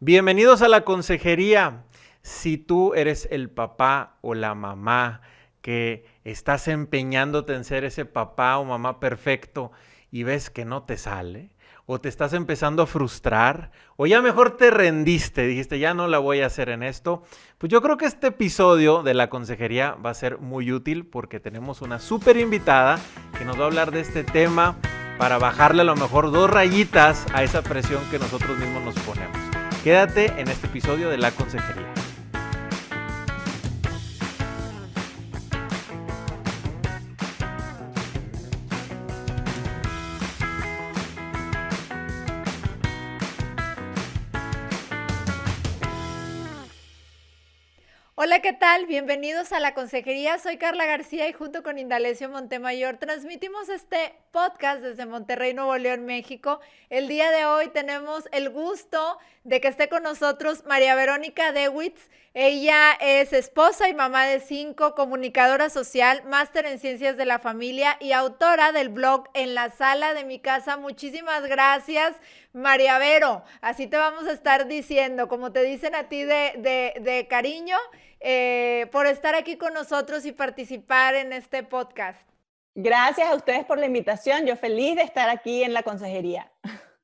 Bienvenidos a la consejería. Si tú eres el papá o la mamá que estás empeñándote en ser ese papá o mamá perfecto y ves que no te sale, o te estás empezando a frustrar, o ya mejor te rendiste, dijiste, ya no la voy a hacer en esto, pues yo creo que este episodio de la consejería va a ser muy útil porque tenemos una súper invitada que nos va a hablar de este tema para bajarle a lo mejor dos rayitas a esa presión que nosotros mismos nos ponemos. Quédate en este episodio de la consejería. Hola, ¿qué tal? Bienvenidos a la consejería. Soy Carla García y junto con Indalecio Montemayor transmitimos este podcast desde Monterrey, Nuevo León, México. El día de hoy tenemos el gusto de que esté con nosotros María Verónica Dewitz. Ella es esposa y mamá de cinco, comunicadora social, máster en ciencias de la familia y autora del blog En la sala de mi casa. Muchísimas gracias, María Vero. Así te vamos a estar diciendo, como te dicen a ti de, de cariño. Eh, por estar aquí con nosotros y participar en este podcast. Gracias a ustedes por la invitación. Yo feliz de estar aquí en la consejería.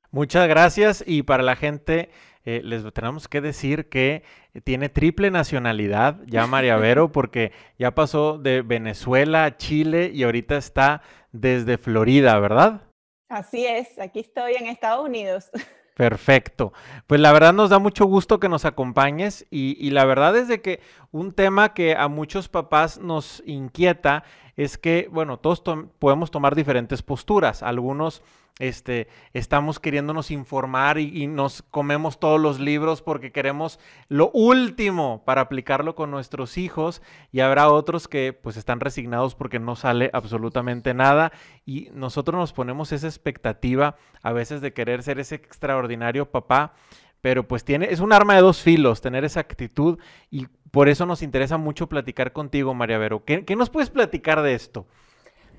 Muchas gracias y para la gente eh, les tenemos que decir que tiene triple nacionalidad ya María Vero porque ya pasó de Venezuela a Chile y ahorita está desde Florida, ¿verdad? Así es, aquí estoy en Estados Unidos. Perfecto. Pues la verdad nos da mucho gusto que nos acompañes y, la verdad es de que un tema que a muchos papás nos inquieta es que, bueno, todos podemos tomar diferentes posturas. Algunos este, estamos queriéndonos informar y, nos comemos todos los libros porque queremos lo último para aplicarlo con nuestros hijos y habrá otros que pues están resignados porque no sale absolutamente nada y nosotros nos ponemos esa expectativa a veces de querer ser ese extraordinario papá pero pues tiene, es un arma de dos filos tener esa actitud y por eso nos interesa mucho platicar contigo, María Vero. ¿Qué, qué nos puedes platicar de esto?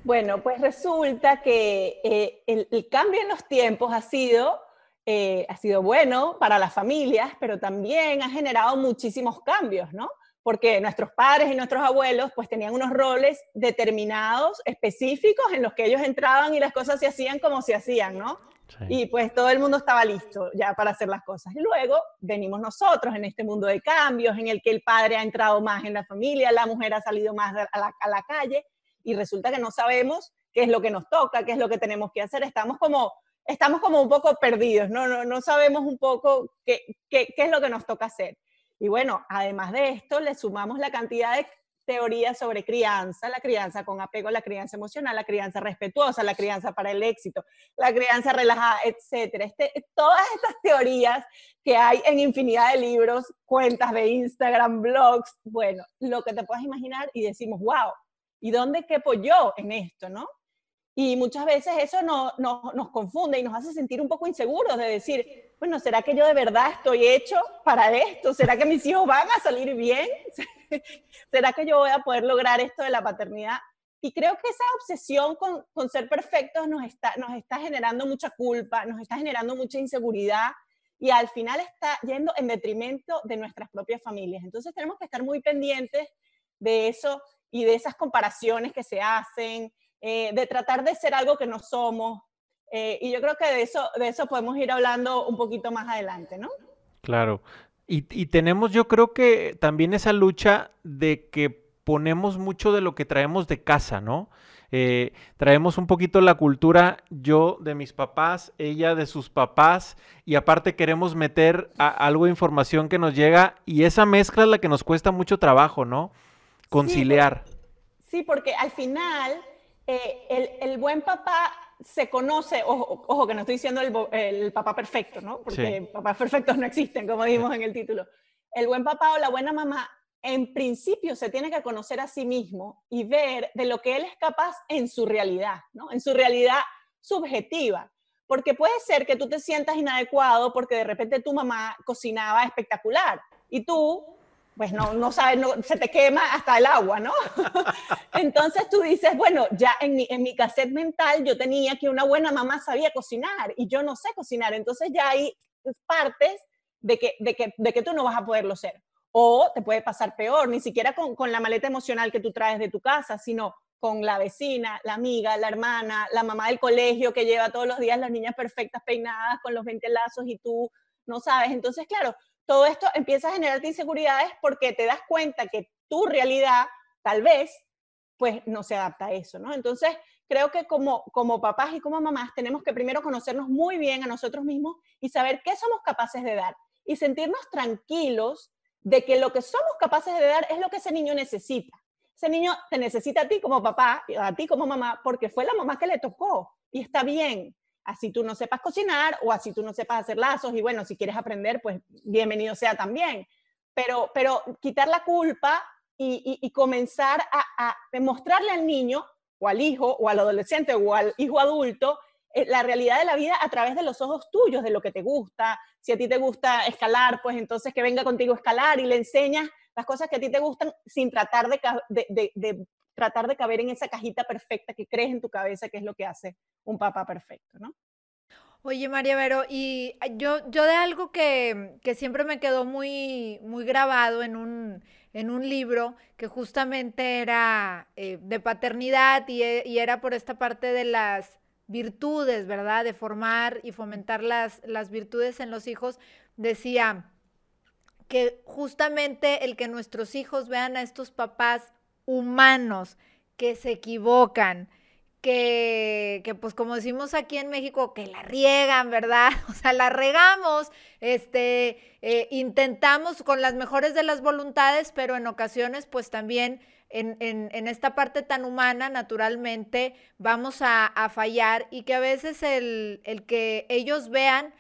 Bueno, pues resulta que eh, el, cambio en los tiempos ha sido, eh, ha sido bueno para las familias, pero también ha generado muchísimos cambios, ¿no? Porque nuestros padres y nuestros abuelos pues tenían unos roles determinados, específicos, en los que ellos entraban y las cosas se hacían como se hacían, ¿no? Y pues todo el mundo estaba listo ya para hacer las cosas. Y luego venimos nosotros en este mundo de cambios, en el que el padre ha entrado más en la familia, la mujer ha salido más a la, a la calle, y resulta que no sabemos qué es lo que nos toca, qué es lo que tenemos que hacer. Estamos como, estamos como un poco perdidos, no, no, no sabemos un poco qué, qué, qué es lo que nos toca hacer. Y bueno, además de esto, le sumamos la cantidad de teorías sobre crianza, la crianza con apego, la crianza emocional, la crianza respetuosa, la crianza para el éxito, la crianza relajada, etcétera. Este, todas estas teorías que hay en infinidad de libros, cuentas de Instagram, blogs, bueno, lo que te puedas imaginar y decimos, wow, ¿Y dónde quepo yo en esto, no? Y muchas veces eso no, nos confunde y nos hace sentir un poco inseguros de decir, bueno, ¿será que yo de verdad estoy hecho para esto? ¿Será que mis hijos van a salir bien? ¿Será que yo voy a poder lograr esto de la paternidad? Y creo que esa obsesión con, con ser perfectos nos está, nos está generando mucha culpa, nos está generando mucha inseguridad y al final está yendo en detrimento de nuestras propias familias. Entonces tenemos que estar muy pendientes de eso y de esas comparaciones que se hacen, eh, de tratar de ser algo que no somos. Eh, y yo creo que de eso, de eso podemos ir hablando un poquito más adelante, ¿no? Claro. Y, y tenemos yo creo que también esa lucha de que ponemos mucho de lo que traemos de casa, ¿no? Eh, traemos un poquito la cultura, yo de mis papás, ella de sus papás, y aparte queremos meter algo de información que nos llega, y esa mezcla es la que nos cuesta mucho trabajo, ¿no? Conciliar. Sí, porque, al final eh, el, buen papá se conoce, ojo, que no estoy diciendo el, papá perfecto, ¿no? Porque papás perfectos no existen, como dijimos en el título. El buen papá o la buena mamá en principio se tiene que conocer a sí mismo y ver de lo que él es capaz en su realidad, ¿no? En su realidad subjetiva. Porque puede ser que tú te sientas inadecuado porque de repente tu mamá cocinaba espectacular y tú pues no, no sabes, no, se te quema hasta el agua, ¿no? Entonces tú dices, bueno, ya en mi, en mi cassette mental yo tenía que una buena mamá sabía cocinar y yo no sé cocinar, entonces ya hay partes de que, de que, de que tú no vas a poderlo ser. O te puede pasar peor, ni siquiera con, con la maleta emocional que tú traes de tu casa, sino con la vecina, la amiga, la hermana, la mamá del colegio que lleva todos los días las niñas perfectas peinadas con los 20 lazos y tú no sabes. Entonces, claro, todo esto empieza a generarte inseguridades porque te das cuenta que tu realidad tal vez pues no se adapta a eso, ¿no? Entonces, creo que como, como papás y como mamás tenemos que primero conocernos muy bien a nosotros mismos y saber qué somos capaces de dar y sentirnos tranquilos de que lo que somos capaces de dar es lo que ese niño necesita ese niño te necesita a ti como papá, a ti como mamá, porque fue la mamá que le tocó y está bien. Así tú no sepas cocinar o así tú no sepas hacer lazos y bueno, si quieres aprender, pues bienvenido sea también. Pero, pero quitar la culpa y, comenzar a, mostrarle al niño o al hijo o al adolescente o al hijo adulto eh, la realidad de la vida a través de los ojos tuyos, de lo que te gusta. Si a ti te gusta escalar, pues entonces que venga contigo a escalar y le enseñas las cosas que a ti te gustan sin tratar de, tratar de caber en esa cajita perfecta que crees en tu cabeza que es lo que hace un papá perfecto, ¿no? Oye, María Vero, y yo, yo de algo que, siempre me quedó muy, muy grabado en un, en un libro que justamente era eh, de paternidad y, y, era por esta parte de las virtudes, ¿verdad? De formar y fomentar las, las virtudes en los hijos, decía, que justamente el que nuestros hijos vean a estos papás humanos que se equivocan, que, que, pues como decimos aquí en México, que la riegan, ¿verdad? O sea, la regamos, este, eh, intentamos con las mejores de las voluntades, pero en ocasiones pues también en, en, esta parte tan humana, naturalmente, vamos a, a fallar y que a veces el, el que ellos vean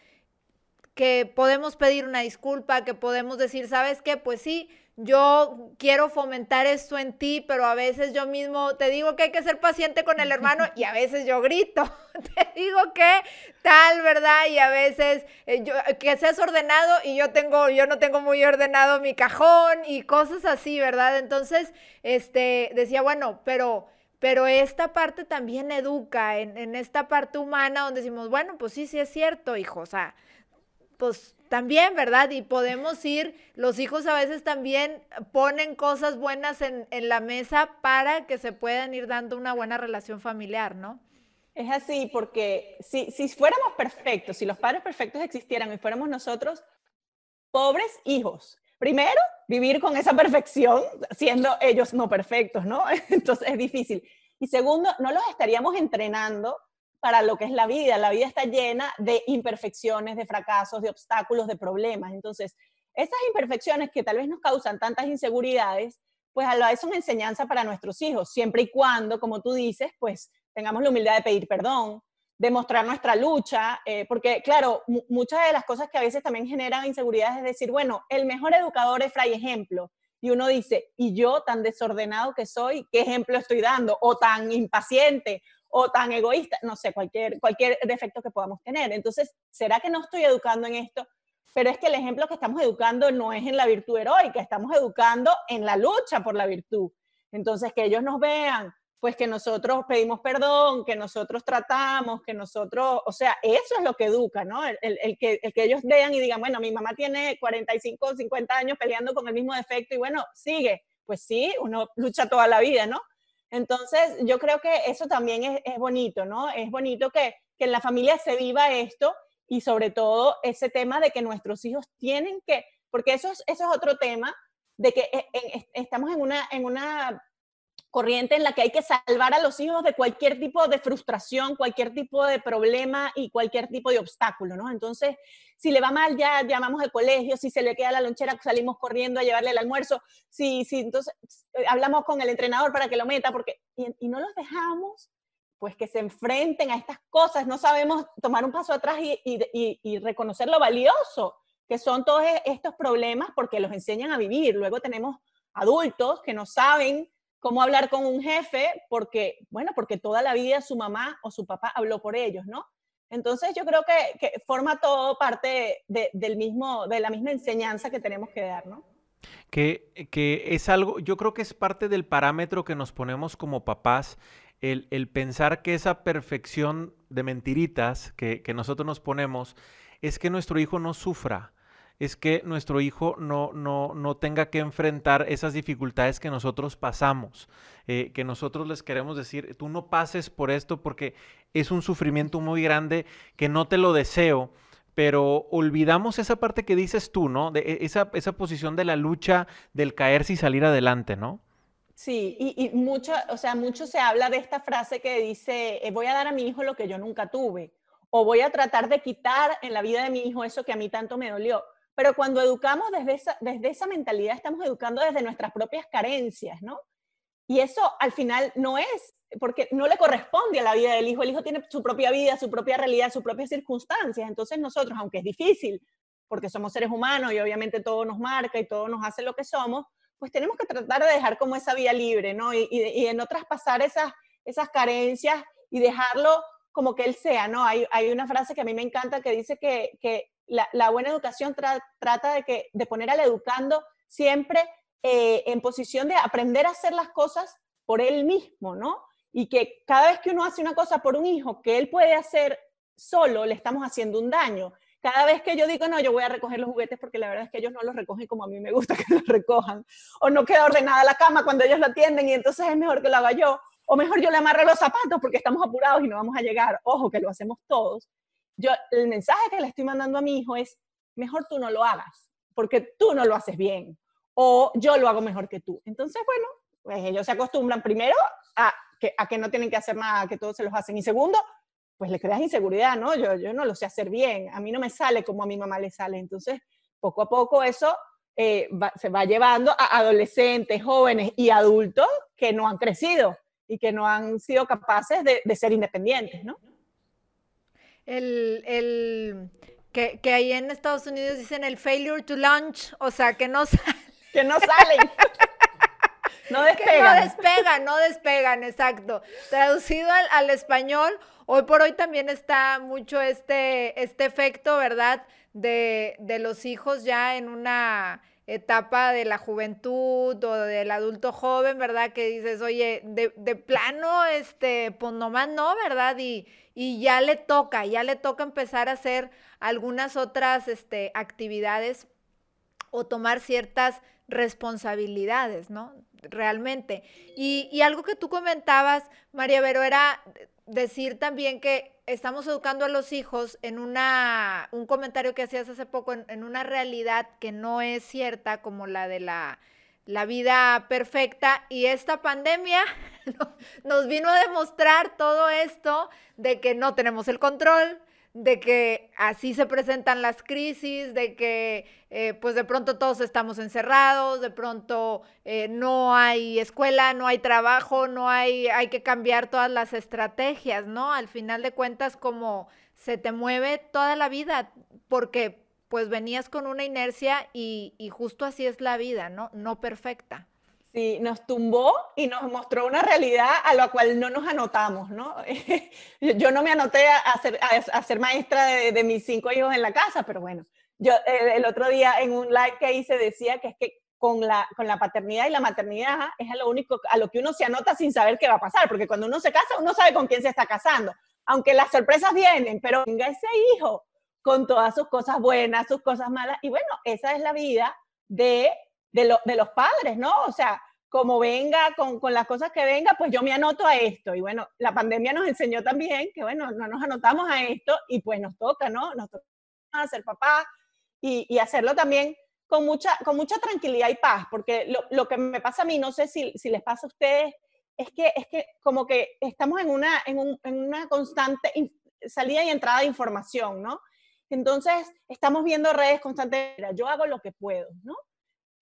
que podemos pedir una disculpa, que podemos decir, ¿sabes qué? Pues sí, yo quiero fomentar esto en ti, pero a veces yo mismo te digo que hay que ser paciente con el hermano y a veces yo grito, te digo que tal, ¿verdad? Y a veces eh, yo, que seas ordenado y yo tengo, yo no tengo muy ordenado mi cajón y cosas así, ¿verdad? Entonces, este, decía, bueno, pero pero esta parte también educa en, en, esta parte humana donde decimos, bueno, pues sí, sí es cierto, hijo, o sea, pues también, ¿verdad? Y podemos ir, los hijos a veces también ponen cosas buenas en, la mesa para que se puedan ir dando una buena relación familiar, ¿no? Es así, porque si, si fuéramos perfectos, si los padres perfectos existieran y fuéramos nosotros, pobres hijos, primero, vivir con esa perfección, siendo ellos no perfectos, ¿no? Entonces es difícil. Y segundo, no los estaríamos entrenando para lo que es la vida. La vida está llena de imperfecciones, de fracasos, de obstáculos, de problemas. Entonces, esas imperfecciones que tal vez nos causan tantas inseguridades, pues a la vez son enseñanza para nuestros hijos, siempre y cuando, como tú dices, pues tengamos la humildad de pedir perdón, de mostrar nuestra lucha, eh, porque claro, muchas de las cosas que a veces también generan inseguridades es decir, bueno, el mejor educador es fray ejemplo, y uno dice, y yo tan desordenado que soy, ¿qué ejemplo estoy dando? O tan impaciente, o tan egoísta, no sé, cualquier, cualquier defecto que podamos tener. Entonces, ¿será que no estoy educando en esto? Pero es que el ejemplo que estamos educando no es en la virtud heroica, estamos educando en la lucha por la virtud. Entonces, que ellos nos vean, pues que nosotros pedimos perdón, que nosotros tratamos, que nosotros, o sea, eso es lo que educa, ¿no? El, el, que, el que ellos vean y digan, bueno, mi mamá tiene 45 o 50 años peleando con el mismo defecto y bueno, sigue. Pues sí, uno lucha toda la vida, ¿no? Entonces, yo creo que eso también es, bonito, ¿no? Es bonito que, en la familia se viva esto y sobre todo ese tema de que nuestros hijos tienen que, porque eso es, eso es otro tema, de que eh, estamos en una, en una corriente en la que hay que salvar a los hijos de cualquier tipo de frustración, cualquier tipo de problema y cualquier tipo de obstáculo, ¿no? Entonces, si le va mal, ya llamamos al colegio, si se le queda la lonchera, salimos corriendo a llevarle el almuerzo, si, si entonces eh, hablamos con el entrenador para que lo meta, porque, y, no los dejamos, pues que se enfrenten a estas cosas, no sabemos tomar un paso atrás y, y, y reconocer lo valioso que son todos e, estos problemas porque los enseñan a vivir. Luego tenemos adultos que no saben cómo hablar con un jefe, porque, bueno, porque toda la vida su mamá o su papá habló por ellos, ¿no? Entonces yo creo que, forma todo parte de, del mismo, de la misma enseñanza que tenemos que dar, ¿no? Que, que, es algo, yo creo que es parte del parámetro que nos ponemos como papás, el, el pensar que esa perfección de mentiritas que, que, nosotros nos ponemos es que nuestro hijo no sufra. Es que nuestro hijo no, no, no tenga que enfrentar esas dificultades que nosotros pasamos, eh, que nosotros les queremos decir, tú no pases por esto porque es un sufrimiento muy grande que no te lo deseo, pero olvidamos esa parte que dices tú, ¿no? De e, esa, esa posición de la lucha, del caerse y salir adelante, ¿no? Sí, y, mucho, o sea, mucho se habla de esta frase que dice, eh, voy a dar a mi hijo lo que yo nunca tuve, o voy a tratar de quitar en la vida de mi hijo eso que a mí tanto me dolió. Pero cuando educamos desde esa, desde esa mentalidad, estamos educando desde nuestras propias carencias, ¿no? Y eso al final no es, porque no le corresponde a la vida del hijo. El hijo tiene su propia vida, su propia realidad, sus propias circunstancias. Entonces nosotros, aunque es difícil, porque somos seres humanos y obviamente todo nos marca y todo nos hace lo que somos, pues tenemos que tratar de dejar como esa vía libre, ¿no? Y, y, y no traspasar esas, esas carencias y dejarlo como que él sea, ¿no? Hay, hay una frase que a mí me encanta que dice que, que la, buena educación trata de, que, de poner al educando siempre eh, en posición de aprender a hacer las cosas por él mismo, ¿no? Y que cada vez que uno hace una cosa por un hijo que él puede hacer solo, le estamos haciendo un daño. Cada vez que yo digo, no, yo voy a recoger los juguetes porque la verdad es que ellos no los recogen como a mí me gusta que los recojan, o no queda ordenada la cama cuando ellos la atienden y entonces es mejor que lo haga yo, o mejor yo le amarro los zapatos porque estamos apurados y no vamos a llegar. Ojo, que lo hacemos todos yo, el mensaje que le estoy mandando a mi hijo es, mejor tú no lo hagas, porque tú no lo haces bien, o yo lo hago mejor que tú. Entonces, bueno, pues ellos se acostumbran primero a que, a que no tienen que hacer nada, que todos se los hacen, y segundo, pues le creas inseguridad, ¿no? Yo, yo no lo sé hacer bien, a mí no me sale como a mi mamá le sale, entonces, poco a poco eso eh, se va llevando a adolescentes, jóvenes y adultos que no han crecido y que no han sido capaces de ser independientes, ¿no? El, el que, que, ahí en Estados Unidos dicen el failure to launch, o sea, que no salen. Que no salen. no despegan. no despegan, no despegan, exacto. Traducido al, al, español, hoy por hoy también está mucho este, este efecto, ¿verdad? De, de los hijos ya en una etapa de la juventud o del adulto joven, ¿verdad? Que dices, oye, de, plano, este, pues nomás no, ¿verdad? Y, y, ya le toca, ya le toca empezar a hacer algunas otras este, actividades o tomar ciertas responsabilidades, ¿no? Realmente. Y, y algo que tú comentabas, María Vero, era decir también que estamos educando a los hijos en una, un comentario que hacías hace poco, en, una realidad que no es cierta como la de la, la vida perfecta y esta pandemia nos vino a demostrar todo esto de que no tenemos el control, de que así se presentan las crisis, de que eh, pues de pronto todos estamos encerrados, de pronto eh, no hay escuela, no hay trabajo, no hay, hay que cambiar todas las estrategias, ¿no? Al final de cuentas como se te mueve toda la vida, porque pues venías con una inercia y, y justo así es la vida, ¿no? No perfecta. Sí, nos tumbó y nos mostró una realidad a la cual no nos anotamos, ¿no? yo no me anoté a ser, a, ser maestra de, mis cinco hijos en la casa, pero bueno, yo el otro día en un live que hice decía que es que con la, con la paternidad y la maternidad es lo único a lo que uno se anota sin saber qué va a pasar, porque cuando uno se casa, uno sabe con quién se está casando, aunque las sorpresas vienen, pero venga ese hijo con todas sus cosas buenas, sus cosas malas, y bueno, esa es la vida de de, de los padres, ¿no? O sea, como venga, con, con, las cosas que venga, pues yo me anoto a esto. Y bueno, la pandemia nos enseñó también que, bueno, no nos anotamos a esto y pues nos toca, ¿no? Nos toca ser papá y, y hacerlo también con mucha, con mucha tranquilidad y paz, porque lo, lo, que me pasa a mí, no sé si, si les pasa a ustedes, es que, es que como que estamos en una, en, un, en una constante salida y entrada de información, ¿no? Entonces, estamos viendo redes constantemente, yo hago lo que puedo, ¿no?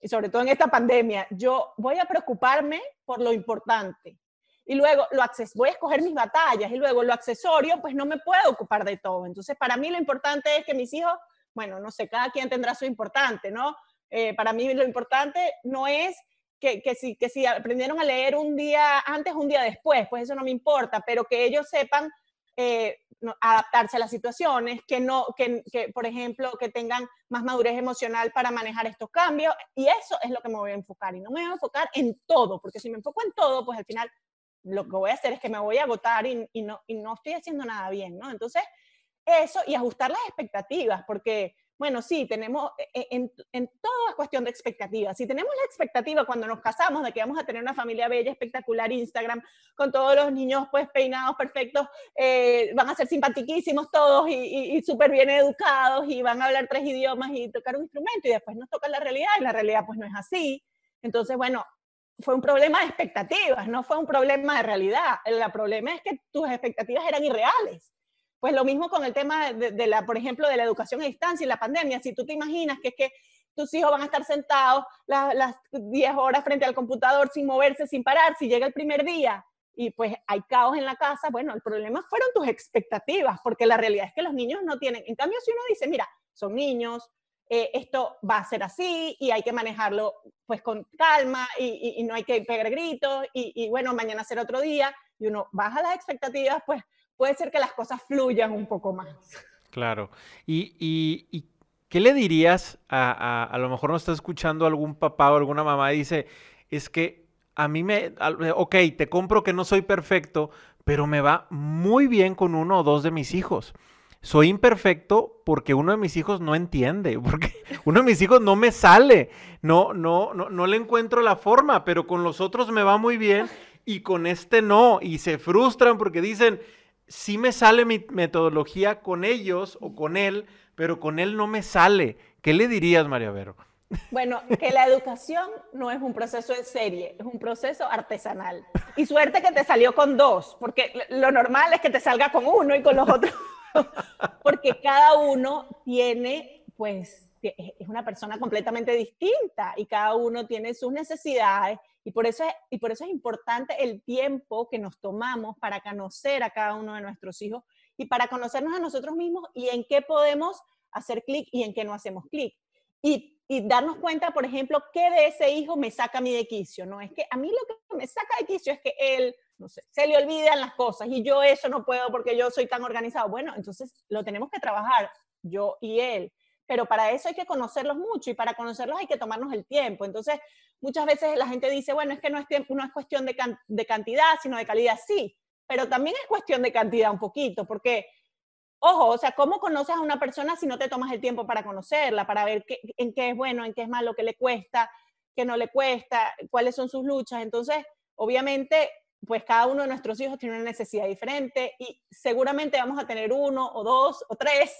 Y sobre todo en esta pandemia, yo voy a preocuparme por lo importante. Y luego lo voy a escoger mis batallas y luego lo accesorio, pues no me puedo ocupar de todo. Entonces, para mí lo importante es que mis hijos, bueno, no sé, cada quien tendrá su importante, ¿no? Eh, para mí lo importante no es que, que, si, que si aprendieron a leer un día antes, un día después, pues eso no me importa, pero que ellos sepan eh, adaptarse a las situaciones, que no, que, que, por ejemplo, que tengan más madurez emocional para manejar estos cambios, y eso es lo que me voy a enfocar, y no me voy a enfocar en todo, porque si me enfoco en todo, pues al final lo que voy a hacer es que me voy a agotar y, y no, y no estoy haciendo nada bien, ¿no? Entonces, eso y ajustar las expectativas, porque Bueno, sí, tenemos, e, e, en, en todo es cuestión de expectativas. Si tenemos la expectativa cuando nos casamos de que vamos a tener una familia bella, espectacular, Instagram, con todos los niños pues peinados perfectos, eh, van a ser simpatiquísimos todos y, y, súper bien educados y van a hablar tres idiomas y tocar un instrumento y después nos toca la realidad y la realidad pues no es así. Entonces, bueno, fue un problema de expectativas, no fue un problema de realidad. El problema es que tus expectativas eran irreales. Pues lo mismo con el tema de, la, por ejemplo, de la educación a distancia y la pandemia. Si tú te imaginas que es que tus hijos van a estar sentados las, 10 horas frente al computador sin moverse, sin parar, si llega el primer día y pues hay caos en la casa, bueno, el problema fueron tus expectativas, porque la realidad es que los niños no tienen, en cambio si uno dice, mira, son niños, eh, esto va a ser así y hay que manejarlo pues con calma y, no hay que pegar gritos y, bueno, mañana será otro día y uno baja las expectativas, pues puede ser que las cosas fluyan un poco más. Claro. ¿Y, y, qué le dirías a, a, a lo mejor nos está escuchando algún papá o alguna mamá y dice, es que a mí me, ok, te compro que no soy perfecto, pero me va muy bien con uno o dos de mis hijos. Soy imperfecto porque uno de mis hijos no entiende, porque uno de mis hijos no me sale, no, no, no, no le encuentro la forma, pero con los otros me va muy bien y con este no, y se frustran porque dicen, sí me sale mi metodología con ellos o con él, pero con él no me sale. ¿Qué le dirías, María Vero? Bueno, que la educación no es un proceso en serie, es un proceso artesanal. Y suerte que te salió con dos, porque lo normal es que te salga con uno y con los otros, porque cada uno tiene, pues, es una persona completamente distinta y cada uno tiene sus necesidades y por, eso es, y por eso es importante el tiempo que nos tomamos para conocer a cada uno de nuestros hijos y para conocernos a nosotros mismos y en qué podemos hacer clic y en qué no hacemos clic. Y, darnos cuenta, por ejemplo, qué de ese hijo me saca a mí de quicio. No es que a mí lo que me saca de quicio es que él, no sé, se le olvidan las cosas y yo eso no puedo porque yo soy tan organizado. Bueno, entonces lo tenemos que trabajar yo y él pero para eso hay que conocerlos mucho y para conocerlos hay que tomarnos el tiempo. Entonces, muchas veces la gente dice, bueno, es que no es, tiempo, no es cuestión de, de cantidad, sino de calidad, sí, pero también es cuestión de cantidad un poquito, porque, ojo, o sea, ¿cómo conoces a una persona si no te tomas el tiempo para conocerla, para ver qué, en qué es bueno, en qué es malo, qué le cuesta, qué no le cuesta, cuáles son sus luchas? Entonces, obviamente, pues cada uno de nuestros hijos tiene una necesidad diferente y seguramente vamos a tener uno o dos o tres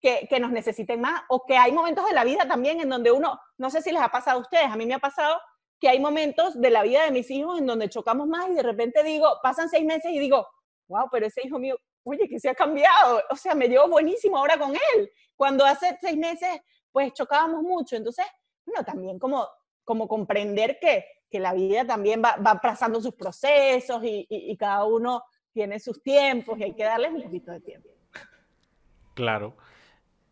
que, que, nos necesiten más o que hay momentos de la vida también en donde uno, no sé si les ha pasado a ustedes, a mí me ha pasado que hay momentos de la vida de mis hijos en donde chocamos más y de repente digo, pasan seis meses y digo, wow, pero ese hijo mío, oye, que se ha cambiado, o sea, me llevo buenísimo ahora con él, cuando hace seis meses pues chocábamos mucho, entonces, bueno, también como, como comprender que, que la vida también va, va pasando sus procesos y, y, y cada uno tiene sus tiempos y hay que darles un poquito de tiempo. Claro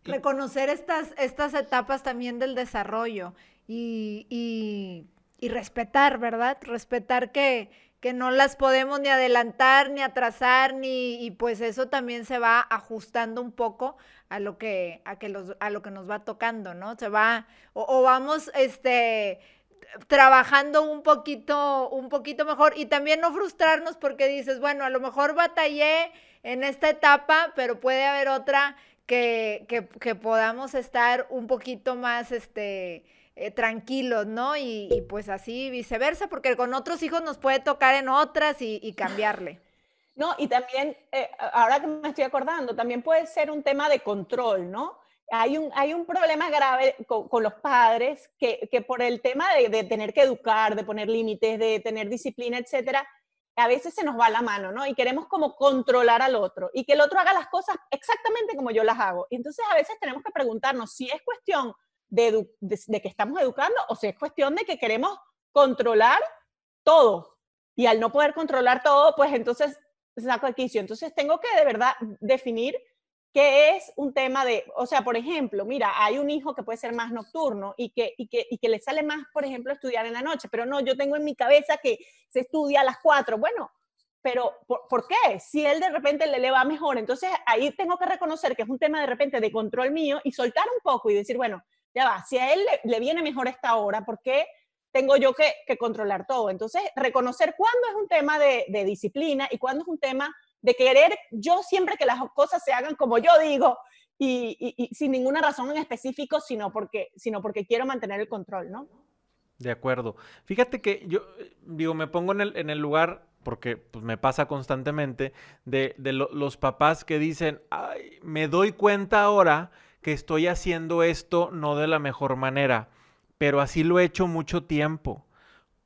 reconocer estas, estas etapas también del desarrollo y, y, respetar, ¿verdad? Respetar que, que no las podemos ni adelantar, ni atrasar, ni, y pues eso también se va ajustando un poco a lo que, a que, los, a lo que nos va tocando, ¿no? Se va, o, o vamos, este, trabajando un poquito, un poquito mejor y también no frustrarnos porque dices, bueno, a lo mejor batallé en esta etapa, pero puede haber otra que, que, podamos estar un poquito más este, eh, tranquilos, ¿no? Y, pues así viceversa, porque con otros hijos nos puede tocar en otras y, cambiarle. No, y también, eh, ahora que me estoy acordando, también puede ser un tema de control, ¿no? Hay un, hay un problema grave con, los padres que, que, por el tema de, de, tener que educar, de poner límites, de tener disciplina, etcétera, a veces se nos va la mano, ¿no? Y queremos como controlar al otro y que el otro haga las cosas exactamente como yo las hago. Entonces a veces tenemos que preguntarnos si es cuestión de, que estamos educando o si es cuestión de que queremos controlar todo. Y al no poder controlar todo, pues entonces saco de quicio. Entonces tengo que de verdad definir que es un tema de, o sea, por ejemplo, mira, hay un hijo que puede ser más nocturno y que, y que, y que le sale más, por ejemplo, estudiar en la noche, pero no, yo tengo en mi cabeza que se estudia a las cuatro, bueno, pero ¿por, qué? Si él de repente le, le va mejor, entonces ahí tengo que reconocer que es un tema de repente de control mío y soltar un poco y decir, bueno, ya va, si a él le, viene mejor esta hora, ¿por qué tengo yo que, que, controlar todo? Entonces, reconocer cuándo es un tema de, de disciplina y cuándo es un tema de querer yo siempre que las cosas se hagan como yo digo y, sin ninguna razón en específico, sino porque, sino porque quiero mantener el control, ¿no? De acuerdo. Fíjate que yo, digo, me pongo en el, en el lugar, porque pues, me pasa constantemente, de, los papás que dicen, Ay, me doy cuenta ahora que estoy haciendo esto no de la mejor manera, pero así lo he hecho mucho tiempo.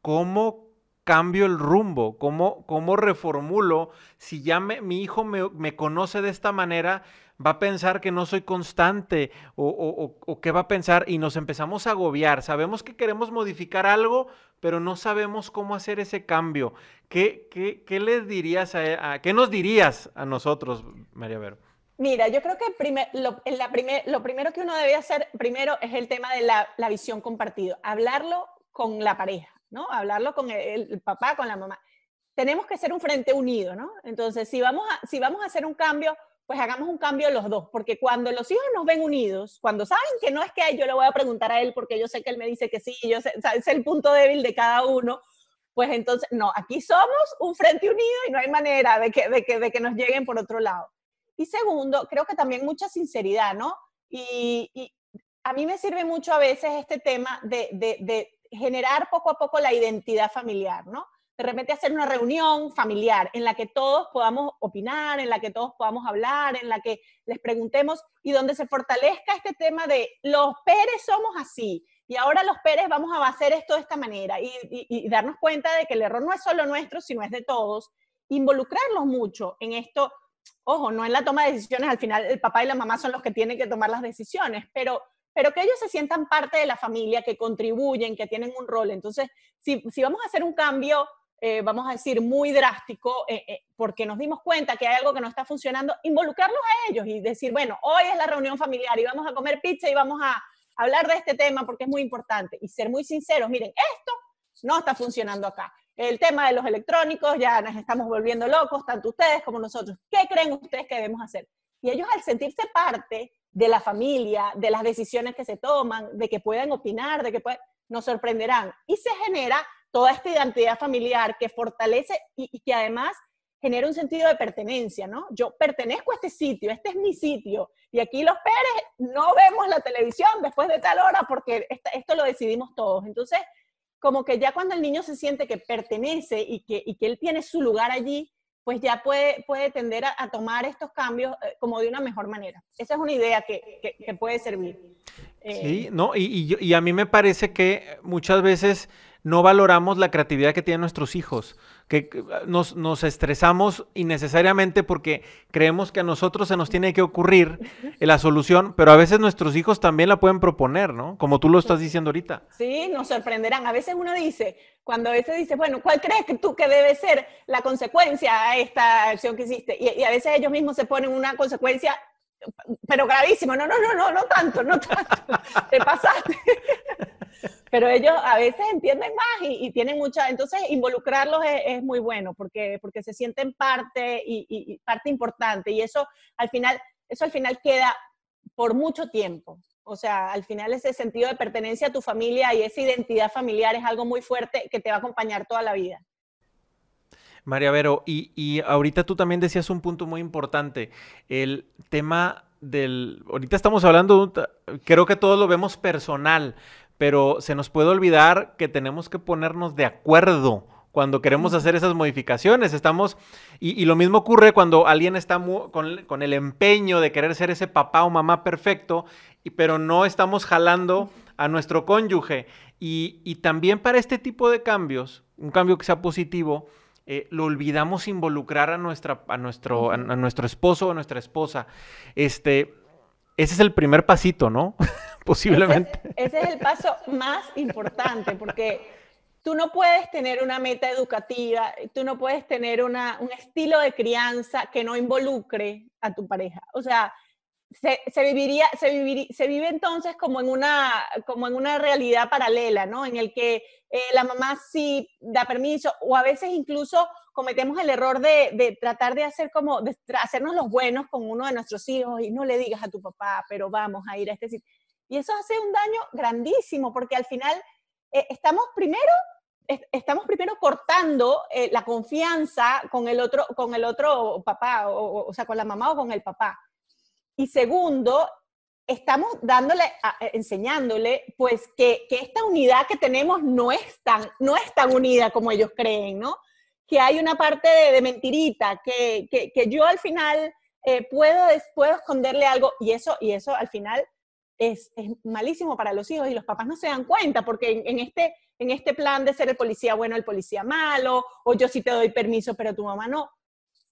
¿Cómo cambio el rumbo? ¿Cómo, cómo reformulo? Si ya mi hijo me, me conoce de esta manera, va a pensar que no soy constante o, qué va a pensar y nos empezamos a agobiar. Sabemos que queremos modificar algo, pero no sabemos cómo hacer ese cambio. ¿Qué, qué, les dirías a, qué nos dirías a nosotros, María Vero? Mira, yo creo que lo, la lo primero que uno debe hacer primero es el tema de la, visión compartida, hablarlo con la pareja, ¿no? Hablarlo con el, papá, con la mamá. Tenemos que ser un frente unido, ¿no? Entonces, si vamos a, si vamos a hacer un cambio, pues hagamos un cambio los dos, porque cuando los hijos nos ven unidos, cuando saben que no es que yo le voy a preguntar a él porque yo sé que él me dice que sí, yo sé, es el punto débil de cada uno, pues entonces, no, aquí somos un frente unido y no hay manera de que, de que, de que nos lleguen por otro lado. Y segundo, creo que también mucha sinceridad, ¿no? Y, a mí me sirve mucho a veces este tema de generar poco a poco la identidad familiar, ¿no? de repente hacer una reunión familiar en la que todos podamos opinar, en la que todos podamos hablar, en la que les preguntemos y donde se fortalezca este tema de los Pérez somos así y ahora los Pérez vamos a hacer esto de esta manera y, darnos cuenta de que el error no es solo nuestro, sino es de todos, involucrarlos mucho en esto. Ojo, no en la toma de decisiones, al final el papá y la mamá son los que tienen que tomar las decisiones, pero pero que ellos se sientan parte de la familia, que contribuyen, que tienen un rol. Entonces, si, si vamos a hacer un cambio eh, vamos a decir, muy drástico, eh, eh, porque nos dimos cuenta que hay algo que no está funcionando, involucrarlos a ellos y decir, bueno, hoy es la reunión familiar y vamos a comer pizza y vamos a hablar de este tema porque es muy importante y ser muy sinceros, miren, esto no está funcionando acá. El tema de los electrónicos, ya nos estamos volviendo locos, tanto ustedes como nosotros. ¿Qué creen ustedes que debemos hacer? Y ellos al sentirse parte de la familia, de las decisiones que se toman, de que puedan opinar, de que pueden, nos sorprenderán. Y se genera toda esta identidad familiar que fortalece y, que además genera un sentido de pertenencia, ¿no? Yo pertenezco a este sitio, este es mi sitio, y aquí los Pérez no vemos la televisión después de tal hora porque esto lo decidimos todos. Entonces, como que ya cuando el niño se siente que pertenece y que él tiene su lugar allí, pues ya puede, puede tender a, tomar estos cambios eh, como de una mejor manera. Esa es una idea que, que, puede servir. sí, eh, no, y, y, a mí me parece que muchas veces no valoramos la creatividad que tienen nuestros hijos, que nos, nos, estresamos innecesariamente porque creemos que a nosotros se nos tiene que ocurrir la solución, pero a veces nuestros hijos también la pueden proponer, ¿no? Como tú lo estás diciendo ahorita. Sí, nos sorprenderán. A veces uno dice, cuando a veces dice, bueno, ¿cuál crees que tú que debe ser la consecuencia a esta acción que hiciste? Y, y a veces ellos mismos se ponen una consecuencia pero gravísimo, no, no, no, no, no tanto, no tanto, te pasaste. Pero ellos a veces entienden más y, tienen mucha, entonces involucrarlos es, muy bueno porque, porque se sienten parte y, parte importante y eso al final, eso al final queda por mucho tiempo. O sea, al final ese sentido de pertenencia a tu familia y esa identidad familiar es algo muy fuerte que te va a acompañar toda la vida. María Vero, y, y, ahorita tú también decías un punto muy importante, el tema del, ahorita estamos hablando, creo que todos lo vemos personal, pero se nos puede olvidar que tenemos que ponernos de acuerdo cuando queremos hacer esas modificaciones. Estamos, y, lo mismo ocurre cuando alguien está con, el empeño de querer ser ese papá o mamá perfecto, y, pero no estamos jalando a nuestro cónyuge. Y, y también para este tipo de cambios, un cambio que sea positivo, eh, lo olvidamos involucrar a, nuestra, a, nuestro, a, nuestro esposo o a nuestra esposa. Este, ese es el primer pasito, ¿no? Posiblemente. Ese es, el paso más importante, porque tú no puedes tener una meta educativa, tú no puedes tener una, un estilo de crianza que no involucre a tu pareja. O sea, se, se, viviría, se, se vive entonces como en, una, como en una realidad paralela, ¿no? En el que eh, la mamá sí da permiso o a veces incluso cometemos el error de, de tratar de hacer como, de hacernos los buenos con uno de nuestros hijos y no le digas a tu papá, pero vamos a ir a este sitio. Y eso hace un daño grandísimo porque al final eh, estamos primero estamos primero cortando eh, la confianza con el otro, con el otro papá, o, sea, con la mamá o con el papá. Y segundo, estamos dándole, eh, enseñándole, pues que, esta unidad que tenemos no es, tan, no es tan unida como ellos creen, ¿no? Que hay una parte de, mentirita, que, yo al final puedo, puedo esconderle algo y eso, y eso al final es, malísimo para los hijos y los papás no se dan cuenta porque en, este, en este plan de ser el policía bueno, el policía malo, o yo sí te doy permiso, pero tu mamá no,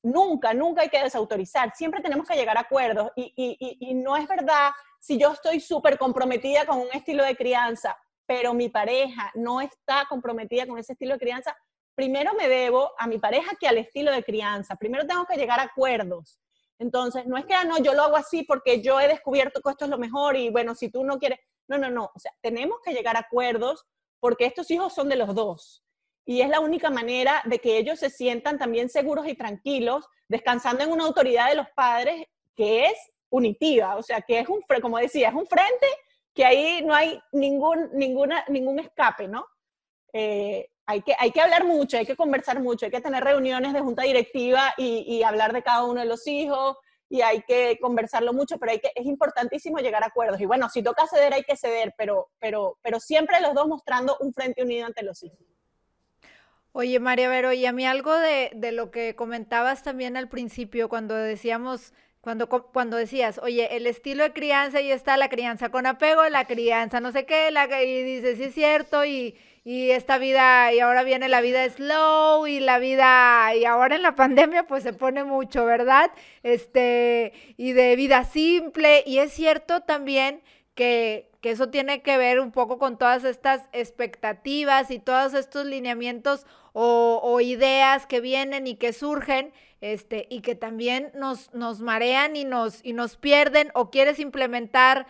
nunca, nunca hay que desautorizar, siempre tenemos que llegar a acuerdos y, y, no es verdad si yo estoy súper comprometida con un estilo de crianza, pero mi pareja no está comprometida con ese estilo de crianza, primero me debo a mi pareja que al estilo de crianza, primero tengo que llegar a acuerdos. Entonces, no es que, ah, no, yo lo hago así porque yo he descubierto que esto es lo mejor y bueno, si tú no quieres, no, no, no, o sea, tenemos que llegar a acuerdos porque estos hijos son de los dos. Y es la única manera de que ellos se sientan también seguros y tranquilos, descansando en una autoridad de los padres que es unitiva, o sea, que es un, como decía, es un frente que ahí no hay ningún, ninguna, ningún escape, ¿no? Eh, hay, que, hay que hablar mucho, hay que conversar mucho, hay que tener reuniones de junta directiva y, y hablar de cada uno de los hijos, y hay que conversarlo mucho, pero hay que, es importantísimo llegar a acuerdos. Y bueno, si toca ceder, hay que ceder, pero, pero, pero siempre los dos mostrando un frente unido ante los hijos. Oye, María Vero, y a mí algo de, de lo que comentabas también al principio, cuando decíamos, cuando, cuando decías, oye, el estilo de crianza, y está la crianza con apego, la crianza no sé qué, la, y dices, sí es cierto, y, y esta vida, y ahora viene la vida slow, y la vida, y ahora en la pandemia pues se pone mucho, ¿verdad? Este, y de vida simple, y es cierto también que, que eso tiene que ver un poco con todas estas expectativas y todos estos lineamientos o, ideas que vienen y que surgen, este, y que también nos, nos marean y nos, y nos pierden, o quieres implementar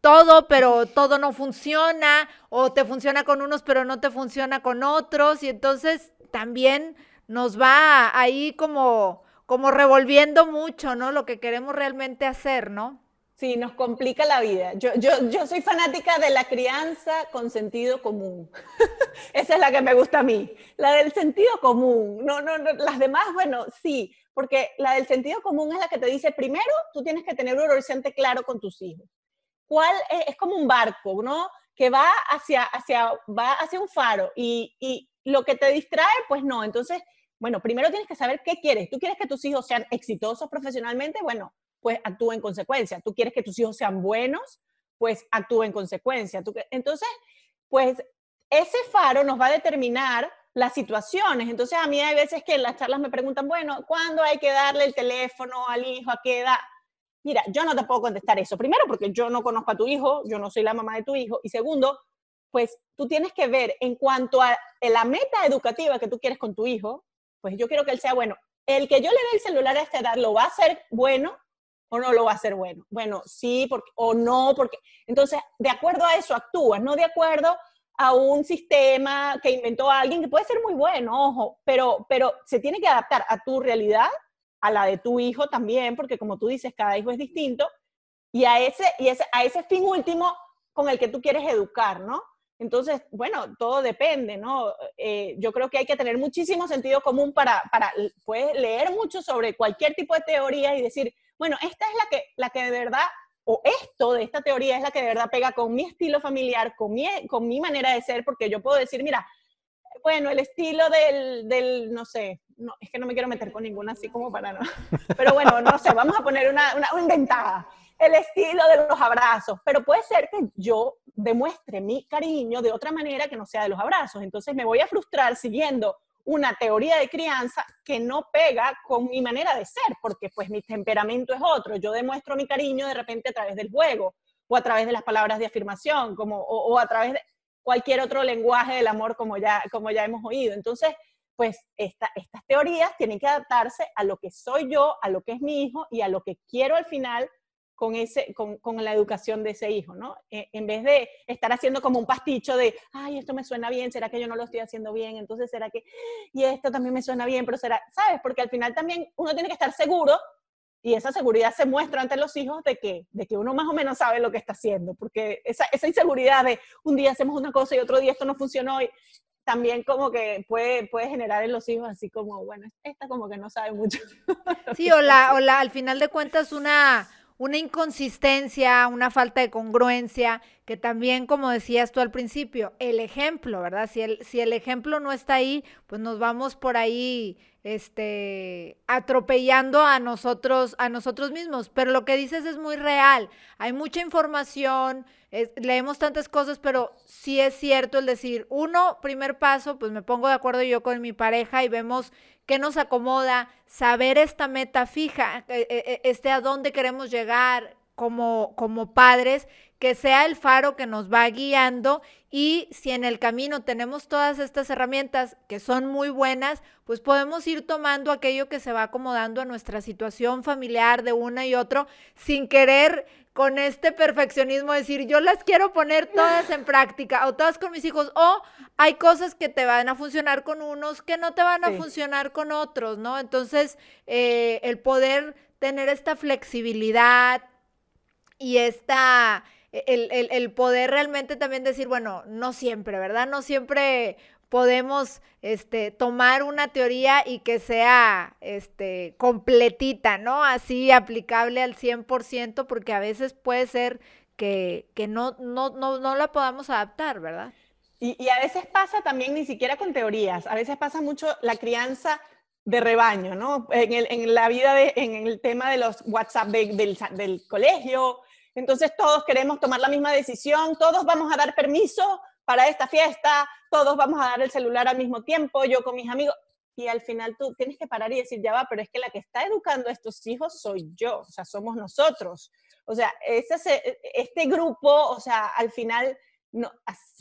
todo, pero todo no funciona, o te funciona con unos, pero no te funciona con otros, y entonces también nos va ahí como, como revolviendo mucho, ¿no? Lo que queremos realmente hacer, ¿no? Sí, nos complica la vida. Yo, yo, yo soy fanática de la crianza con sentido común. Esa es la que me gusta a mí. La del sentido común. No, no, no, las demás, bueno, sí, porque la del sentido común es la que te dice, primero, tú tienes que tener un horizonte claro con tus hijos. ¿Cuál es, es como un barco, ¿no? Que va hacia, hacia, va hacia un faro y, y lo que te distrae, pues no. Entonces, bueno, primero tienes que saber qué quieres. ¿Tú quieres que tus hijos sean exitosos profesionalmente? Bueno, pues actúa en consecuencia. Tú quieres que tus hijos sean buenos, pues actúa en consecuencia. Entonces, pues ese faro nos va a determinar las situaciones. Entonces, a mí hay veces que en las charlas me preguntan, bueno, ¿cuándo hay que darle el teléfono al hijo? ¿A qué edad? Mira, yo no te puedo contestar eso. Primero, porque yo no conozco a tu hijo, yo no soy la mamá de tu hijo. Y segundo, pues tú tienes que ver en cuanto a la meta educativa que tú quieres con tu hijo, pues yo quiero que él sea bueno. El que yo le dé el celular a esta edad lo va a hacer bueno o no lo va a hacer bueno. Bueno, sí, porque, o no, porque... Entonces, de acuerdo a eso actúas, no de acuerdo a un sistema que inventó alguien que puede ser muy bueno, ojo, pero, pero se tiene que adaptar a tu realidad, a la de tu hijo también, porque como tú dices, cada hijo es distinto, y a ese, y ese, a ese fin último con el que tú quieres educar, ¿no? Entonces, bueno, todo depende, ¿no? Eh, yo creo que hay que tener muchísimo sentido común para, para, puedes leer mucho sobre cualquier tipo de teoría y decir, bueno, esta es la que, la que de verdad, o esto de esta teoría es la que de verdad pega con mi estilo familiar, con mi, con mi manera de ser, porque yo puedo decir, mira, bueno, el estilo del, del, no sé, no, es que no me quiero meter con ninguna así como para no, pero bueno, no sé, vamos a poner una, una, una inventada, el estilo de los abrazos, pero puede ser que yo demuestre mi cariño de otra manera que no sea de los abrazos, entonces me voy a frustrar siguiendo una teoría de crianza que no pega con mi manera de ser, porque pues mi temperamento es otro. Yo demuestro mi cariño de repente a través del juego o a través de las palabras de afirmación, como, o, a través de cualquier otro lenguaje del amor como ya, como ya hemos oído. Entonces, pues estas teorías tienen que adaptarse a lo que soy yo, a lo que es mi hijo y a lo que quiero al final con, ese, con, con, la educación de ese hijo, ¿no? E, en vez de estar haciendo como un pasticho de, ay, esto me suena bien, ¿será que yo no lo estoy haciendo bien? Entonces, ¿será que, y esto también me suena bien, pero será, ¿sabes? Porque al final también uno tiene que estar seguro y esa seguridad se muestra ante los hijos de que, de que uno más o menos sabe lo que está haciendo, porque esa, esa inseguridad de un día hacemos una cosa y otro día esto no funcionó, y también como que puede, puede generar en los hijos así como, bueno, esta como que no sabe mucho. Sí, o la, o la, al final de cuentas una una inconsistencia, una falta de congruencia, que también, como decías tú al principio, el ejemplo, ¿verdad? Si el, si el ejemplo no está ahí, pues nos vamos por ahí este, atropellando a nosotros, a nosotros mismos. Pero lo que dices es muy real. Hay mucha información, leemos tantas cosas, pero sí es cierto el decir, uno, primer paso, pues me pongo de acuerdo yo con mi pareja y vemos qué nos acomoda, saber esta meta fija, e, e, e, este a dónde queremos llegar como, como padres, que sea el faro que nos va guiando y si en el camino tenemos todas estas herramientas que son muy buenas, pues podemos ir tomando aquello que se va acomodando a nuestra situación familiar de una y otro sin querer con este perfeccionismo decir, yo las quiero poner todas en práctica o todas con mis hijos, o hay cosas que te van a funcionar con unos que no te van a funcionar con otros, ¿no? Entonces, eh, el poder tener esta flexibilidad y esta, el, el poder realmente también decir, bueno, no siempre, ¿verdad? No siempre podemos este, tomar una teoría y que sea este, completita, ¿no? Así aplicable al 100%, porque a veces puede ser que, que no, no, no, no, la podamos adaptar, ¿verdad? Y, y, a veces pasa también ni siquiera con teorías, a veces pasa mucho la crianza de rebaño, ¿no? En, el, en la vida, de, en el tema de los WhatsApp del, del colegio, entonces todos queremos tomar la misma decisión, todos vamos a dar permiso para esta fiesta, todos vamos a dar el celular al mismo tiempo, yo con mis amigos. Y al final tú tienes que parar y decir, ya va, pero es que la que está educando a estos hijos soy yo, o sea, somos nosotros. O sea, ese, este grupo, o sea, al final, no,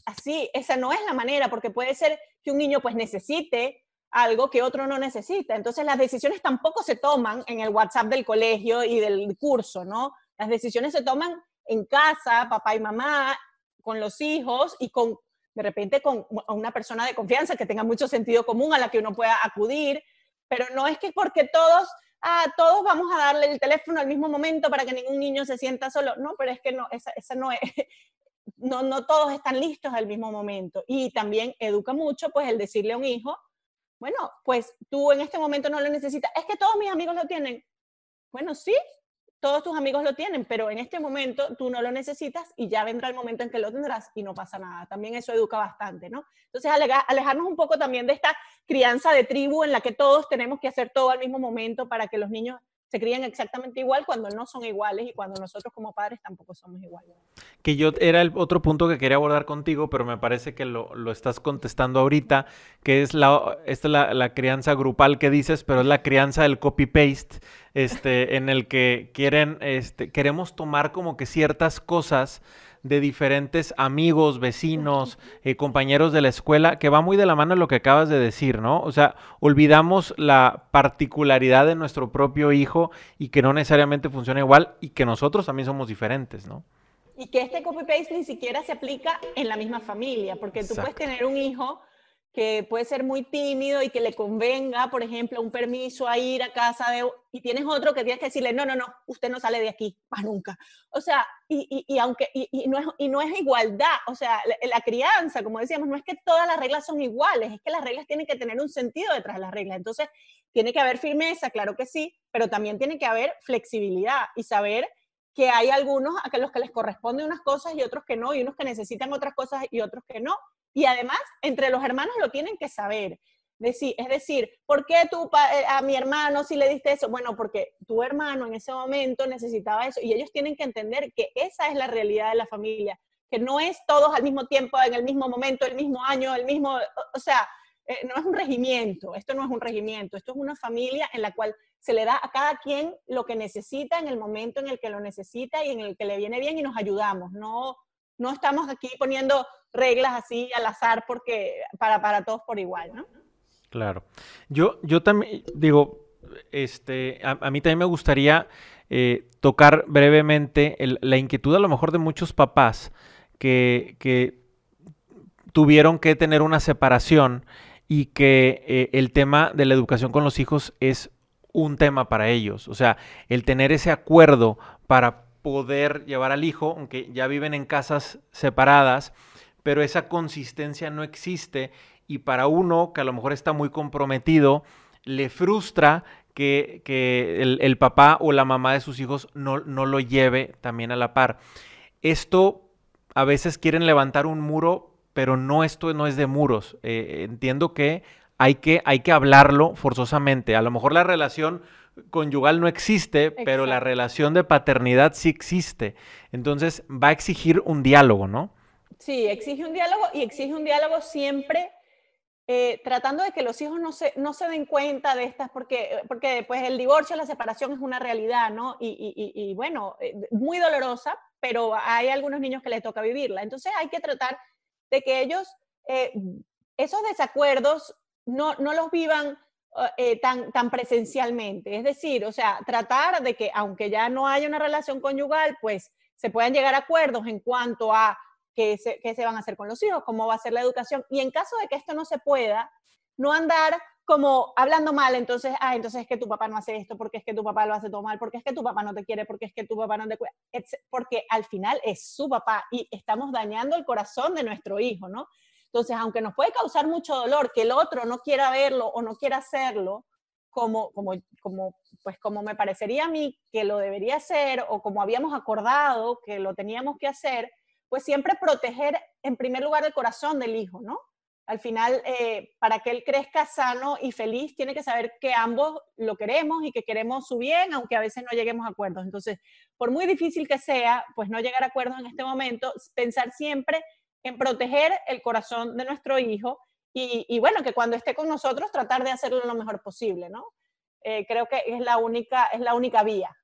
así, esa no es la manera, porque puede ser que un niño pues necesite algo que otro no necesita. Entonces las decisiones tampoco se toman en el WhatsApp del colegio y del curso, ¿no? Las decisiones se toman en casa, papá y mamá, con los hijos y con, de repente, con una persona de confianza que tenga mucho sentido común a la que uno pueda acudir, pero no es que porque todos, ah, todos vamos a darle el teléfono al mismo momento para que ningún niño se sienta solo. No, pero es que no, esa, esa no es, no, no todos están listos al mismo momento. Y también educa mucho, pues, el decirle a un hijo, bueno, pues tú en este momento no lo necesitas. Es que todos mis amigos lo tienen. Bueno, sí, todos tus amigos lo tienen, pero en este momento tú no lo necesitas y ya vendrá el momento en que lo tendrás y no pasa nada. También eso educa bastante, ¿no? Entonces, alejarnos un poco también de esta crianza de tribu en la que todos tenemos que hacer todo al mismo momento para que los niños se críen exactamente igual cuando no son iguales y cuando nosotros como padres tampoco somos iguales. Que yo era el otro punto que quería abordar contigo, pero me parece que lo, lo estás contestando ahorita, que es la, esta la, la, crianza grupal que dices, pero es la crianza del copy-paste, este, en el que quieren, este, queremos tomar como que ciertas cosas de diferentes amigos, vecinos, eh, compañeros de la escuela, que va muy de la mano lo que acabas de decir, ¿no? O sea, olvidamos la particularidad de nuestro propio hijo y que no necesariamente funciona igual y que nosotros también somos diferentes, ¿no? Y que este copy-paste ni siquiera se aplica en la misma familia, porque tú puedes tener un hijo que puede ser muy tímido y que le convenga, por ejemplo, un permiso a ir a casa de... Y tienes otro que tienes que decirle, no, no, no, usted no sale de aquí, más nunca. O sea, y, y, aunque, y, no es, y no es igualdad, o sea, la, crianza, como decíamos, no es que todas las reglas son iguales, es que las reglas tienen que tener un sentido detrás de las reglas. Entonces, tiene que haber firmeza, claro que sí, pero también tiene que haber flexibilidad y saber que hay algunos a los que les corresponden unas cosas y otros que no, y unos que necesitan otras cosas y otros que no, y además, entre los hermanos lo tienen que saber. Decir, es decir, ¿por qué tú eh, a mi hermano si le diste eso? Bueno, porque tu hermano en ese momento necesitaba eso y ellos tienen que entender que esa es la realidad de la familia, que no es todos al mismo tiempo, en el mismo momento, el mismo año, el mismo, o sea, eh, no es un regimiento, esto no es un regimiento, esto es una familia en la cual se le da a cada quien lo que necesita en el momento en el que lo necesita y en el que le viene bien y nos ayudamos, no, no estamos aquí poniendo reglas así al azar porque para, para todos por igual, ¿no? Claro. Yo, yo también digo, este, a, mí también me gustaría eh, tocar brevemente la inquietud a lo mejor de muchos papás que, que tuvieron que tener una separación y que eh, el tema de la educación con los hijos es un tema para ellos. O sea, el tener ese acuerdo para poder llevar al hijo, aunque ya viven en casas separadas, pero esa consistencia no existe y para uno que a lo mejor está muy comprometido, le frustra que, el, papá o la mamá de sus hijos no, no lo lleve también a la par. Esto a veces quieren levantar un muro, pero no esto no es de muros. Eh, entiendo que hay, que hay que hablarlo forzosamente. A lo mejor la relación conyugal no existe, pero la relación de paternidad sí existe. Entonces va a exigir un diálogo, ¿no? Sí, exige un diálogo y exige un diálogo siempre eh, tratando de que los hijos no se, no se den cuenta de estas, porque, porque pues el divorcio, la separación es una realidad, ¿no? Y, y, bueno, eh, muy dolorosa, pero hay algunos niños que les toca vivirla. Entonces hay que tratar de que ellos eh, esos desacuerdos no, no los vivan tan, tan presencialmente. Es decir, o sea, tratar de que aunque ya no haya una relación conyugal, pues se puedan llegar a acuerdos en cuanto a qué se, van a hacer con los hijos, cómo va a ser la educación. Y en caso de que esto no se pueda, no andar como hablando mal, entonces, ah, entonces es que tu papá no hace esto, porque es que tu papá lo hace todo mal, porque es que tu papá no te quiere, porque es que tu papá no te cuida, porque al final es su papá y estamos dañando el corazón de nuestro hijo, ¿no? Entonces, aunque nos puede causar mucho dolor que el otro no quiera verlo o no quiera hacerlo, como, como, como, pues como me parecería a mí que lo debería hacer o como habíamos acordado que lo teníamos que hacer, pues siempre proteger en primer lugar el corazón del hijo, ¿no? Al final, eh, para que él crezca sano y feliz, tiene que saber que ambos lo queremos y que queremos su bien, aunque a veces no lleguemos a acuerdos. Entonces, por muy difícil que sea, pues no llegar a acuerdos en este momento, pensar siempre en proteger el corazón de nuestro hijo y, bueno, que cuando esté con nosotros tratar de hacerlo lo mejor posible, ¿no? Eh, creo que es la única, es la única vía.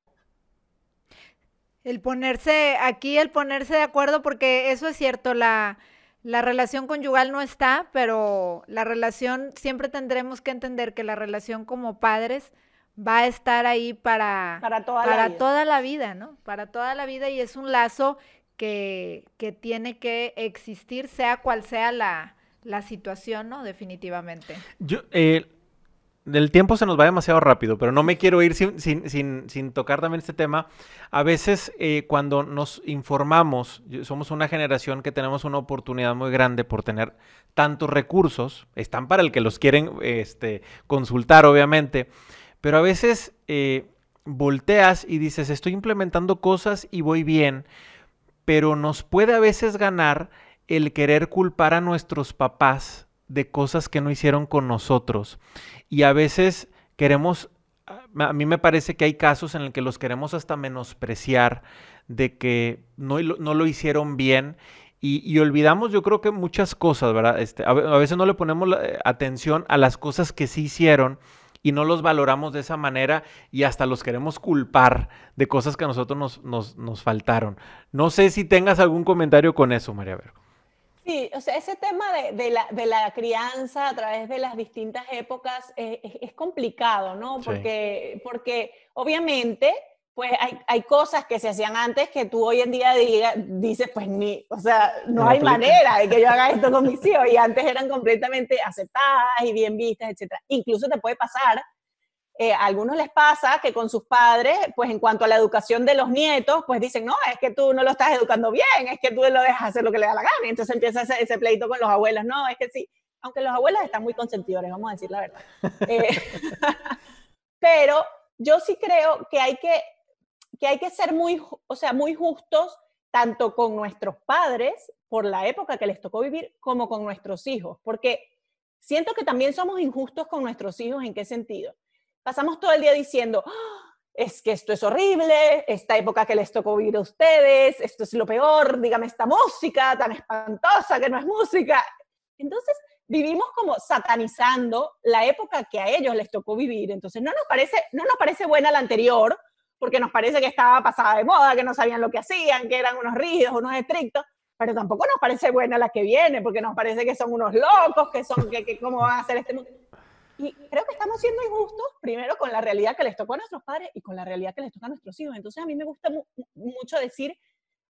El ponerse, aquí el ponerse de acuerdo, porque eso es cierto, la, la relación conyugal no está, pero la relación, siempre tendremos que entender que la relación como padres va a estar ahí para, para, toda, para la vida. toda la vida, ¿no? Para toda la vida y es un lazo que, que tiene que existir, sea cual sea la, la situación, ¿no? Definitivamente. Yo, eh, el tiempo se nos va demasiado rápido, pero no me quiero ir sin, sin, sin, tocar también este tema. A veces eh, cuando nos informamos, somos una generación que tenemos una oportunidad muy grande por tener tantos recursos, están para el que los quieren este, consultar, obviamente, pero a veces eh, volteas y dices, estoy implementando cosas y voy bien, pero nos puede a veces ganar el querer culpar a nuestros papás de cosas que no hicieron con nosotros. Y a veces queremos, a mí me parece que hay casos en los que los queremos hasta menospreciar de que no, no lo hicieron bien. Y, olvidamos yo creo que muchas cosas, ¿verdad? Este, a, veces no le ponemos eh, atención a las cosas que sí hicieron y no los valoramos de esa manera y hasta los queremos culpar de cosas que a nosotros nos, nos, nos faltaron. No sé si tengas algún comentario con eso, María Vero. Sí, o sea, ese tema de, la, de la, crianza a través de las distintas épocas eh, es, complicado, ¿no? Porque, porque obviamente, pues hay, hay, cosas que se hacían antes que tú hoy en día dices, pues ni, o sea, no, hay manera de que yo haga esto con mis hijos y antes eran completamente aceptadas y bien vistas, etc. Incluso te puede pasar eh, a algunos les pasa que con sus padres, pues en cuanto a la educación de los nietos, pues dicen, no, es que tú no lo estás educando bien, es que tú lo dejas hacer lo que le da la gana. Y entonces empieza ese, pleito con los abuelos, no, es que sí, aunque los abuelos están muy consentidores, vamos a decir la verdad. Eh, pero yo sí creo que hay que, que hay que ser muy, o sea, muy justos tanto con nuestros padres por la época que les tocó vivir como con nuestros hijos, porque siento que también somos injustos con nuestros hijos en qué sentido pasamos todo el día diciendo, ¡Ah! es que esto es horrible, esta época que les tocó vivir a ustedes, esto es lo peor, dígame esta música tan espantosa que no es música. Entonces, vivimos como satanizando la época que a ellos les tocó vivir. Entonces, no nos parece, no nos parece buena la anterior, porque nos parece que estaba pasada de moda, que no sabían lo que hacían, que eran unos rígidos, unos estrictos, pero tampoco nos parece buena la que viene, porque nos parece que son unos locos, que son, que, que cómo van a hacer este mundo. Y creo que estamos siendo injustos, primero con la realidad que les tocó a nuestros padres y con la realidad que les toca a nuestros hijos. Entonces a mí me gusta mucho decir,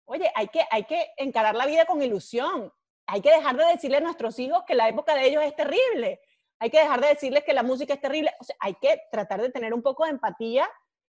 oye, hay que, hay que encarar la vida con ilusión. Hay que dejar de decirle a nuestros hijos que la época de ellos es terrible. Hay que dejar de decirles que la música es terrible. O sea, hay que tratar de tener un poco de empatía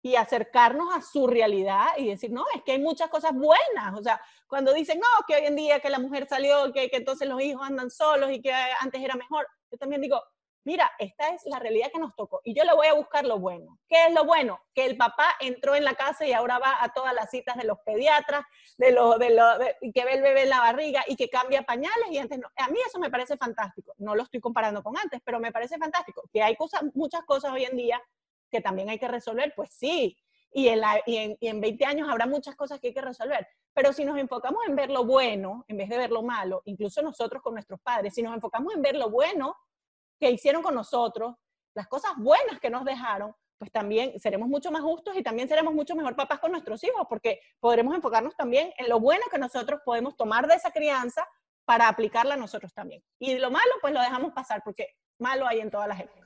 y acercarnos a su realidad y decir, no, es que hay muchas cosas buenas. O sea, cuando dicen, no, que hoy en día que la mujer salió, que, que entonces los hijos andan solos y que antes era mejor, yo también digo, mira, esta es la realidad que nos tocó y yo le voy a buscar lo bueno. ¿Qué es lo bueno? Que el papá entró en la casa y ahora va a todas las citas de los pediatras, de los, de los, que ve el bebé en la barriga y que cambia pañales y antes no. A mí eso me parece fantástico. No lo estoy comparando con antes, pero me parece fantástico. Que hay cosas, muchas cosas hoy en día que también hay que resolver, pues sí. Y en, la, y, en, y en 20 años habrá muchas cosas que hay que resolver. Pero si nos enfocamos en ver lo bueno, en vez de ver lo malo, incluso nosotros con nuestros padres, si nos enfocamos en ver lo bueno, que hicieron con nosotros, las cosas buenas que nos dejaron, pues también seremos mucho más justos y también seremos mucho mejor papás con nuestros hijos, porque podremos enfocarnos también en lo bueno que nosotros podemos tomar de esa crianza para aplicarla nosotros también. Y lo malo, pues lo dejamos pasar, porque malo hay en todas las épocas.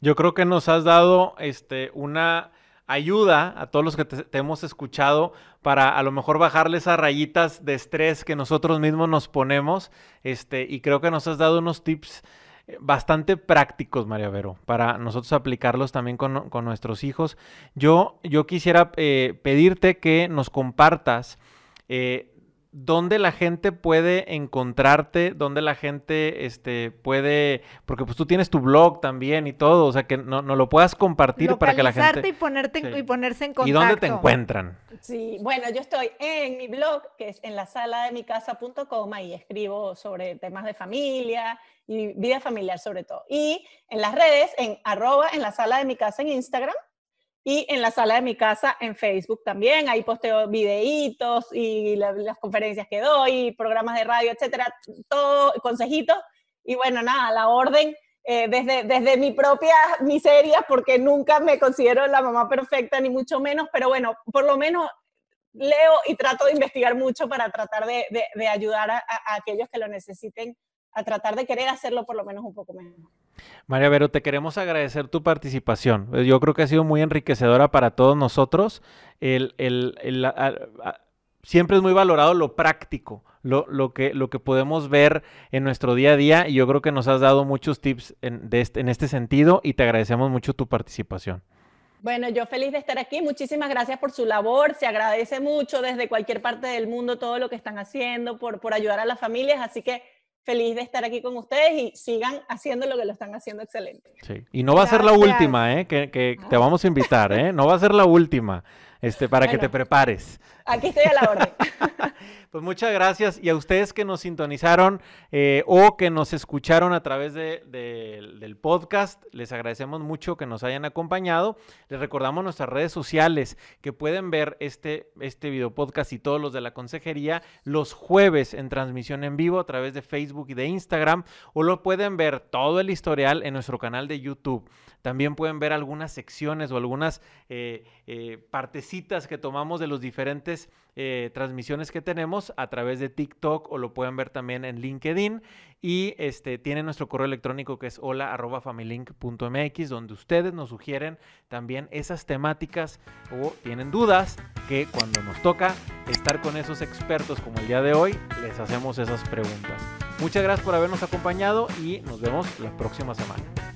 Yo creo que nos has dado este, una ayuda a todos los que te, hemos escuchado para a lo mejor bajarle esas rayitas de estrés que nosotros mismos nos ponemos. Este, y creo que nos has dado unos tips bastante prácticos, María Vero, para nosotros aplicarlos también con, con nuestros hijos. Yo, yo quisiera eh, pedirte que nos compartas eh, dónde la gente puede encontrarte, dónde la gente este, puede, porque pues tú tienes tu blog también y todo, o sea, que no, no lo puedas compartir para que la gente... y, ponerte, sí. y ponerse en contacto. ¿Y dónde te encuentran? Sí, bueno, yo estoy en mi blog, que es en la sala de mi casa.com, y escribo sobre temas de familia y vida familiar sobre todo. Y en las redes, en arroba en la sala de mi casa en Instagram, y en la sala de mi casa en Facebook también. Ahí posteo videitos y la, las conferencias que doy, programas de radio, etcétera, todo, consejitos. Y bueno, nada, la orden eh, desde, desde mi propia miseria, porque nunca me considero la mamá perfecta, ni mucho menos, pero bueno, por lo menos leo y trato de investigar mucho para tratar de, de, de ayudar a, a aquellos que lo necesiten, a tratar de querer hacerlo por lo menos un poco mejor. María Vero, te queremos agradecer tu participación. Yo creo que ha sido muy enriquecedora para todos nosotros. El, el, el, siempre es muy valorado lo práctico, lo, lo, que, lo que podemos ver en nuestro día a día y yo creo que nos has dado muchos tips en, este, en este sentido y te agradecemos mucho tu participación. Bueno, yo feliz de estar aquí. Muchísimas gracias por su labor. Se agradece mucho desde cualquier parte del mundo todo lo que están haciendo por, por ayudar a las familias. Así que feliz de estar aquí con ustedes y sigan haciendo lo que lo están haciendo excelente. Sí, y no va Gracias. a ser la última, ¿eh? Que, que te vamos a invitar, ¿eh? No va a ser la última, este, para bueno, que te prepares. Aquí estoy a la orden. pues muchas gracias y a ustedes que nos sintonizaron eh, o que nos escucharon a través de, de, del podcast, les agradecemos mucho que nos hayan acompañado. Les recordamos nuestras redes sociales que pueden ver este, este video podcast y todos los de la consejería los jueves en transmisión en vivo a través de Facebook y de Instagram o lo pueden ver todo el historial en nuestro canal de YouTube. También pueden ver algunas secciones o algunas eh, eh, partecitas que tomamos de los diferentes eh, transmisiones que tenemos a través de TikTok o lo pueden ver también en LinkedIn. Y este, tienen nuestro correo electrónico que es hola.familink.mx, donde ustedes nos sugieren también esas temáticas o tienen dudas que cuando nos toca estar con esos expertos como el día de hoy, les hacemos esas preguntas. Muchas gracias por habernos acompañado y nos vemos la próxima semana.